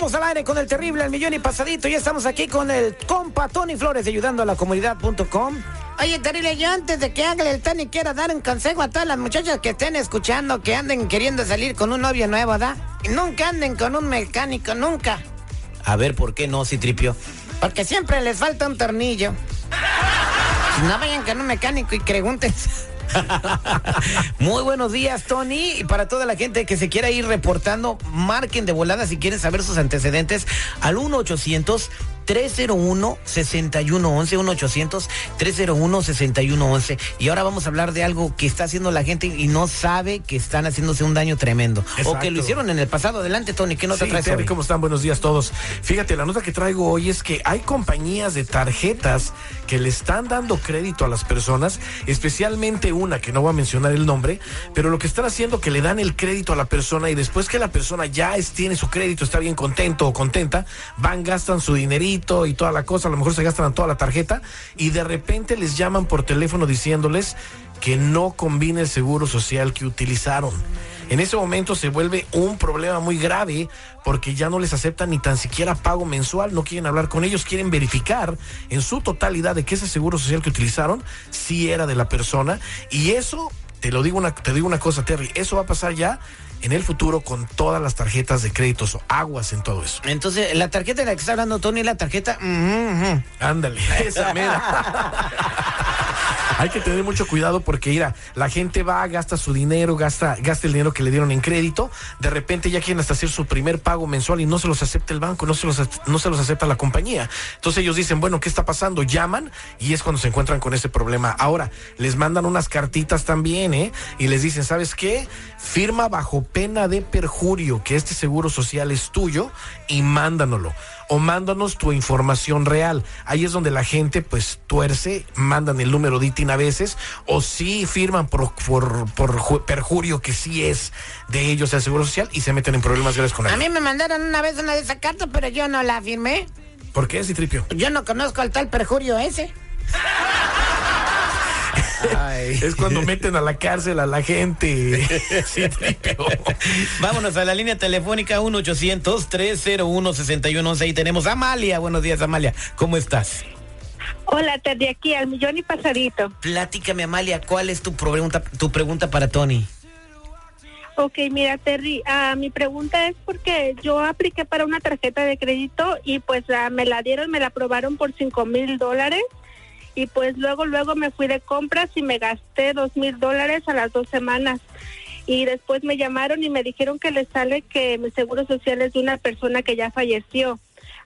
Somos al aire con el terrible, el millón y pasadito. Y estamos aquí con el compa Tony Flores ayudando a la comunidad.com. Oye, terrible, yo antes de que haga el Tony quiero dar un consejo a todas las muchachas que estén escuchando, que anden queriendo salir con un novio nuevo, ¿da? Y nunca anden con un mecánico, nunca. A ver, ¿por qué no, Citripio? Porque siempre les falta un tornillo. No vayan con un mecánico y pregunten. Muy buenos días, Tony. Y para toda la gente que se quiera ir reportando, marquen de volada si quieren saber sus antecedentes al 1 800 301-6111, 1-800-301-6111. Y ahora vamos a hablar de algo que está haciendo la gente y no sabe que están haciéndose un daño tremendo. O que lo hicieron en el pasado. Adelante, Tony, ¿qué nota sí, traes Terry, hoy? ¿cómo están? Buenos días todos. Fíjate, la nota que traigo hoy es que hay compañías de tarjetas que le están dando crédito a las personas, especialmente una que no voy a mencionar el nombre, pero lo que están haciendo que le dan el crédito a la persona y después que la persona ya tiene su crédito, está bien contento o contenta, van, gastan su dinerito y toda la cosa, a lo mejor se gastan toda la tarjeta y de repente les llaman por teléfono diciéndoles que no combina el seguro social que utilizaron. En ese momento se vuelve un problema muy grave porque ya no les aceptan ni tan siquiera pago mensual, no quieren hablar con ellos, quieren verificar en su totalidad de que ese seguro social que utilizaron sí era de la persona y eso te lo digo una te digo una cosa Terry, eso va a pasar ya en el futuro con todas las tarjetas de créditos o aguas en todo eso. Entonces, la tarjeta de la que está hablando Tony la tarjeta. Ándale, esa mera. Hay que tener mucho cuidado porque, mira, la gente va, gasta su dinero, gasta, gasta el dinero que le dieron en crédito, de repente ya quieren hasta hacer su primer pago mensual y no se los acepta el banco, no se los, no se los acepta la compañía. Entonces ellos dicen, bueno, ¿qué está pasando? Llaman y es cuando se encuentran con ese problema. Ahora, les mandan unas cartitas también, ¿eh? Y les dicen, ¿sabes qué? Firma bajo pena de perjurio que este seguro social es tuyo y mándanoslo o mándanos tu información real. Ahí es donde la gente pues tuerce, mandan el número de ITIN a veces, o sí firman por, por, por ju- perjurio que sí es de ellos el Seguro Social y se meten en problemas graves con A él. mí me mandaron una vez una de esas cartas, pero yo no la firmé. ¿Por qué, Citripio? Yo no conozco al tal perjurio ese. Es cuando meten a la cárcel a la gente. Vámonos a la línea telefónica 1-800-301-6111. Ahí tenemos a Amalia. Buenos días, Amalia. ¿Cómo estás? Hola, Terry, aquí al millón y pasadito. Platícame, Amalia, ¿cuál es tu pregunta, tu pregunta para Tony? Ok, mira, Terry, ah, mi pregunta es porque yo apliqué para una tarjeta de crédito y pues ah, me la dieron, me la aprobaron por cinco mil dólares y pues luego, luego me fui de compras y me gasté dos mil dólares a las dos semanas. Y después me llamaron y me dijeron que les sale que mi seguro social es de una persona que ya falleció.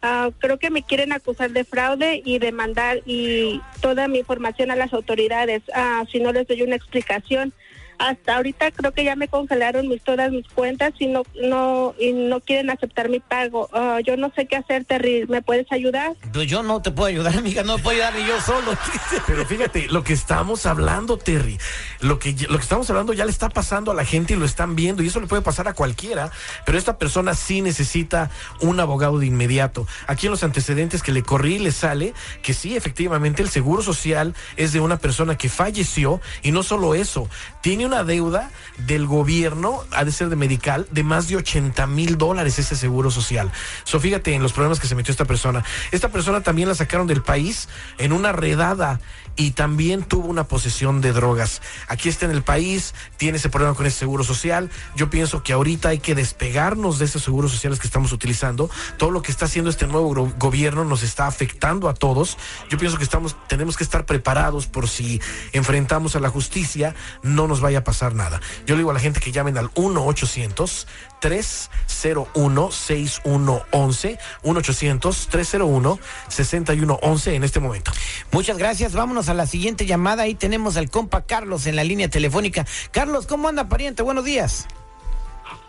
Ah, creo que me quieren acusar de fraude y demandar y toda mi información a las autoridades ah, si no les doy una explicación. Hasta ahorita creo que ya me congelaron mis, todas mis cuentas y no no y no quieren aceptar mi pago. Ah, yo no sé qué hacer, Terry. ¿Me puedes ayudar? Pues yo no te puedo ayudar, amiga, no puedo ayudar ni yo solo. Pero fíjate, lo que estamos hablando, Terry, lo que, lo que estamos hablando ya le está pasando a la gente y lo están viendo y eso le puede pasar a cualquiera, pero esta persona sí necesita un abogado de inmediato. Aquí en los antecedentes que le corrí le sale que sí, efectivamente, el seguro social es de una persona que falleció y no solo eso, tiene una deuda del gobierno, ha de ser de medical, de más de 80 mil dólares ese seguro social. So, fíjate en los problemas que se metió esta persona. Esta persona también la sacaron del país en una redada y también tuvo una posesión de drogas. Aquí está en el país, tiene ese problema con ese seguro social. Yo pienso que ahorita hay que despegarnos de esos seguros sociales que estamos utilizando. Todo lo que está haciendo este nuevo gobierno nos está afectando a todos. Yo pienso que estamos, tenemos que estar preparados por si enfrentamos a la justicia, no nos vaya a pasar nada. Yo le digo a la gente que llamen al 1 800 301 6111 1 800 301 6111 en este momento. Muchas gracias. Vámonos a la siguiente llamada. Ahí tenemos al compa Carlos en la línea telefónica. Carlos, ¿cómo anda, pariente? Buenos días.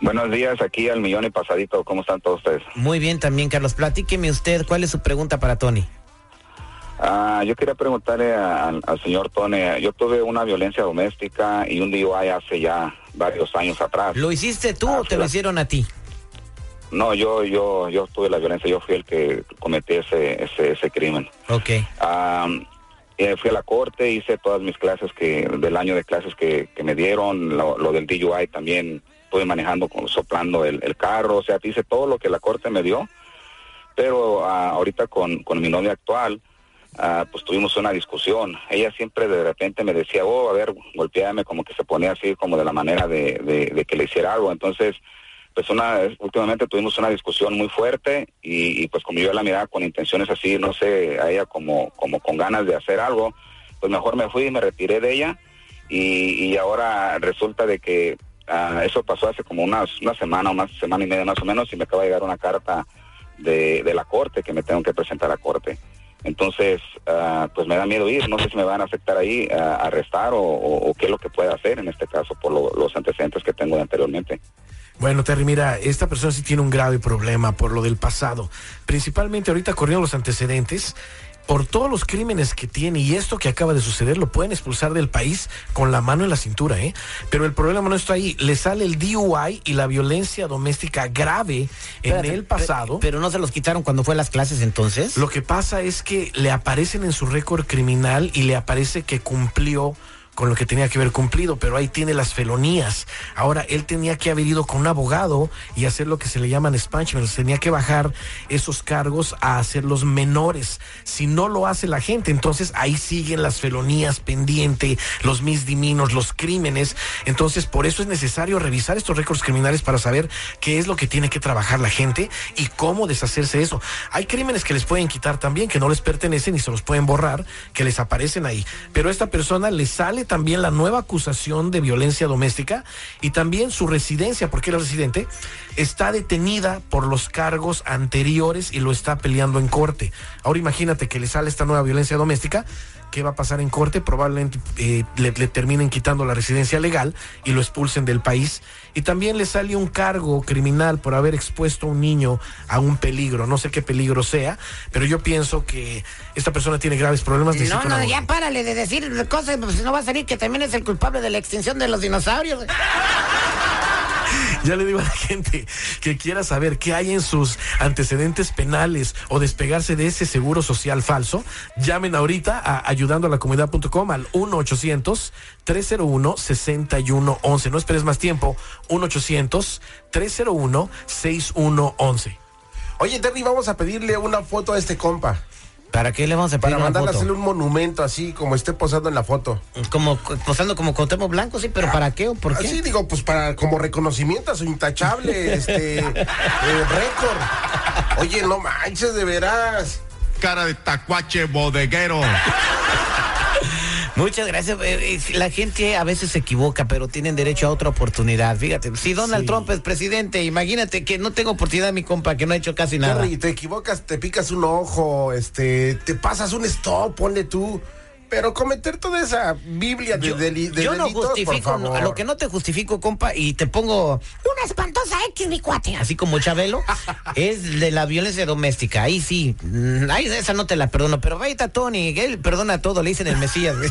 Buenos días, aquí al millón y pasadito. ¿Cómo están todos ustedes? Muy bien también, Carlos. Platíqueme usted, ¿cuál es su pregunta para Tony? Ah, yo quería preguntarle a- al, al señor Tony. Yo tuve una violencia doméstica y un DUI hace ya varios años atrás. ¿Lo hiciste tú Ah, o te lo hicieron a ti? No, yo, yo, yo tuve la violencia, yo fui el que cometí ese, ese, ese crimen. Ok. Eh, fui a la corte, hice todas mis clases que, del año de clases que, me dieron, lo, del DUI también, estuve manejando, soplando el, carro, o sea, hice todo lo que la corte me dio, pero ah, ahorita con, con mi novia actual, Ah, pues tuvimos una discusión. Ella siempre de repente me decía, oh, a ver, golpeame, como que se ponía así, como de la manera de, que le hiciera algo. Entonces, pues una, últimamente tuvimos una discusión muy fuerte y, pues como yo la miraba con intenciones así, no sé, a ella como, como con ganas de hacer algo, pues mejor me fui y me retiré de ella y, ahora resulta de que ah, eso pasó hace como una, una semana o más, semana y media más o menos y me acaba de llegar una carta de, de la corte que me tengo que presentar a la corte. Entonces, ah, pues me da miedo ir, no sé si me van a aceptar ahí, a arrestar o, qué es lo que pueda hacer en este caso por los antecedentes que tengo anteriormente. Bueno, Terry, mira, esta persona sí tiene un grave problema por lo del pasado. Principalmente ahorita corriendo los antecedentes por todos los crímenes que tiene y esto que acaba de suceder lo pueden expulsar del país con la mano en la cintura, ¿eh? Pero el problema no está ahí. Le sale el DUI y la violencia doméstica grave en el pasado. Pero, no se los quitaron cuando fue a las clases entonces. Lo que pasa es que le aparecen en su récord criminal y le aparece que cumplió con lo que tenía que haber cumplido, pero ahí tiene las felonías. Ahora, él tenía que haber ido con un abogado y hacer lo que se le llaman expungement, tenía que bajar esos cargos a hacerlos menores. Si no lo hace la gente, entonces ahí siguen las felonías pendiente, los misdiminos, los crímenes. Entonces, por eso es necesario revisar estos récords criminales para saber qué es lo que tiene que trabajar la gente y cómo deshacerse de eso. Hay crímenes que les pueden quitar también, que no les pertenecen y se los pueden borrar, que les aparecen ahí. Pero esta persona le sale también la nueva acusación de violencia doméstica y también su residencia, porque era residente, está detenida por los cargos anteriores y lo está peleando en corte. Ahora imagínate que le sale esta nueva violencia doméstica qué va a pasar en corte, probablemente eh, le, terminen quitando la residencia legal y lo expulsen del país. Y también le sale un cargo criminal por haber expuesto a un niño a un peligro, no sé qué peligro sea, pero yo pienso que esta persona tiene graves problemas de No, no, ya párale de decir cosas, pues no va a salir que también es el culpable de la extinción de los dinosaurios. Ya le digo a la gente que quiera saber qué hay en sus antecedentes penales o despegarse de ese seguro social falso, llamen ahorita a ayudando a la comunidad.com al 1-800-301-6111. No esperes más tiempo, 1-800-301-6111. Oye, Terry, vamos a pedirle una foto a este compa. ¿Para qué le vamos a pedir Para mandarle a hacerle un monumento así, como esté posando en la foto. Como posando como Cotemo Blanco, sí, pero ¿para qué o por qué? Sí, digo, pues para como reconocimiento a su intachable este eh, récord. Oye, no manches, de veras. Cara de tacuache bodeguero. Muchas gracias. Eh, eh, la gente a veces se equivoca, pero tienen derecho a otra oportunidad. Fíjate, si Donald Trump es presidente, imagínate que no tengo oportunidad, mi compa, que no ha hecho casi nada. Y te equivocas, te picas un ojo, este, te pasas un stop, ponle tú. Pero cometer toda esa Biblia de, yo, yo no justifico, lo que no te justifico, compa, y te pongo una espantosa X, mi cuate, así como Chabelo, es de la violencia doméstica. Ahí sí, mm, ahí esa no te la perdono, pero vaya Tony, él perdona todo, le dicen el Mesías.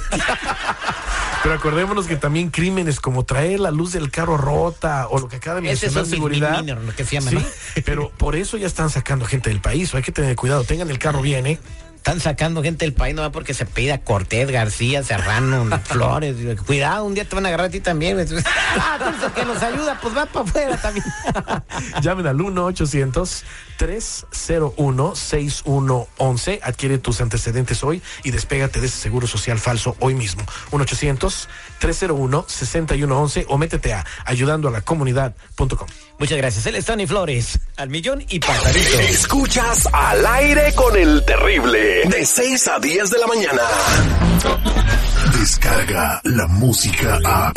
Pero acordémonos que también crímenes como traer la luz del carro rota o lo que acaba de mencionar seguridad. lo que se llama, sí, pero por eso ya están sacando gente del país. Hay que tener cuidado. Tengan el carro bien, ¿eh? Están sacando gente del país, no va porque se pida Cortés, García, Serrano, Flores. Cuidado, un día te van a agarrar a ti también. ah, entonces que nos ayuda, pues va para afuera también. Llamen al 1-800-301-6111. Adquiere tus antecedentes hoy y despégate de ese seguro social falso hoy mismo. 1-800-301-6111 o métete a ayudando a la comunidad.com. Muchas gracias. Él es Tony Flores, al millón y pasadito. Escuchas al aire con el terrible, de 6 a 10 de la mañana. Descarga la música a...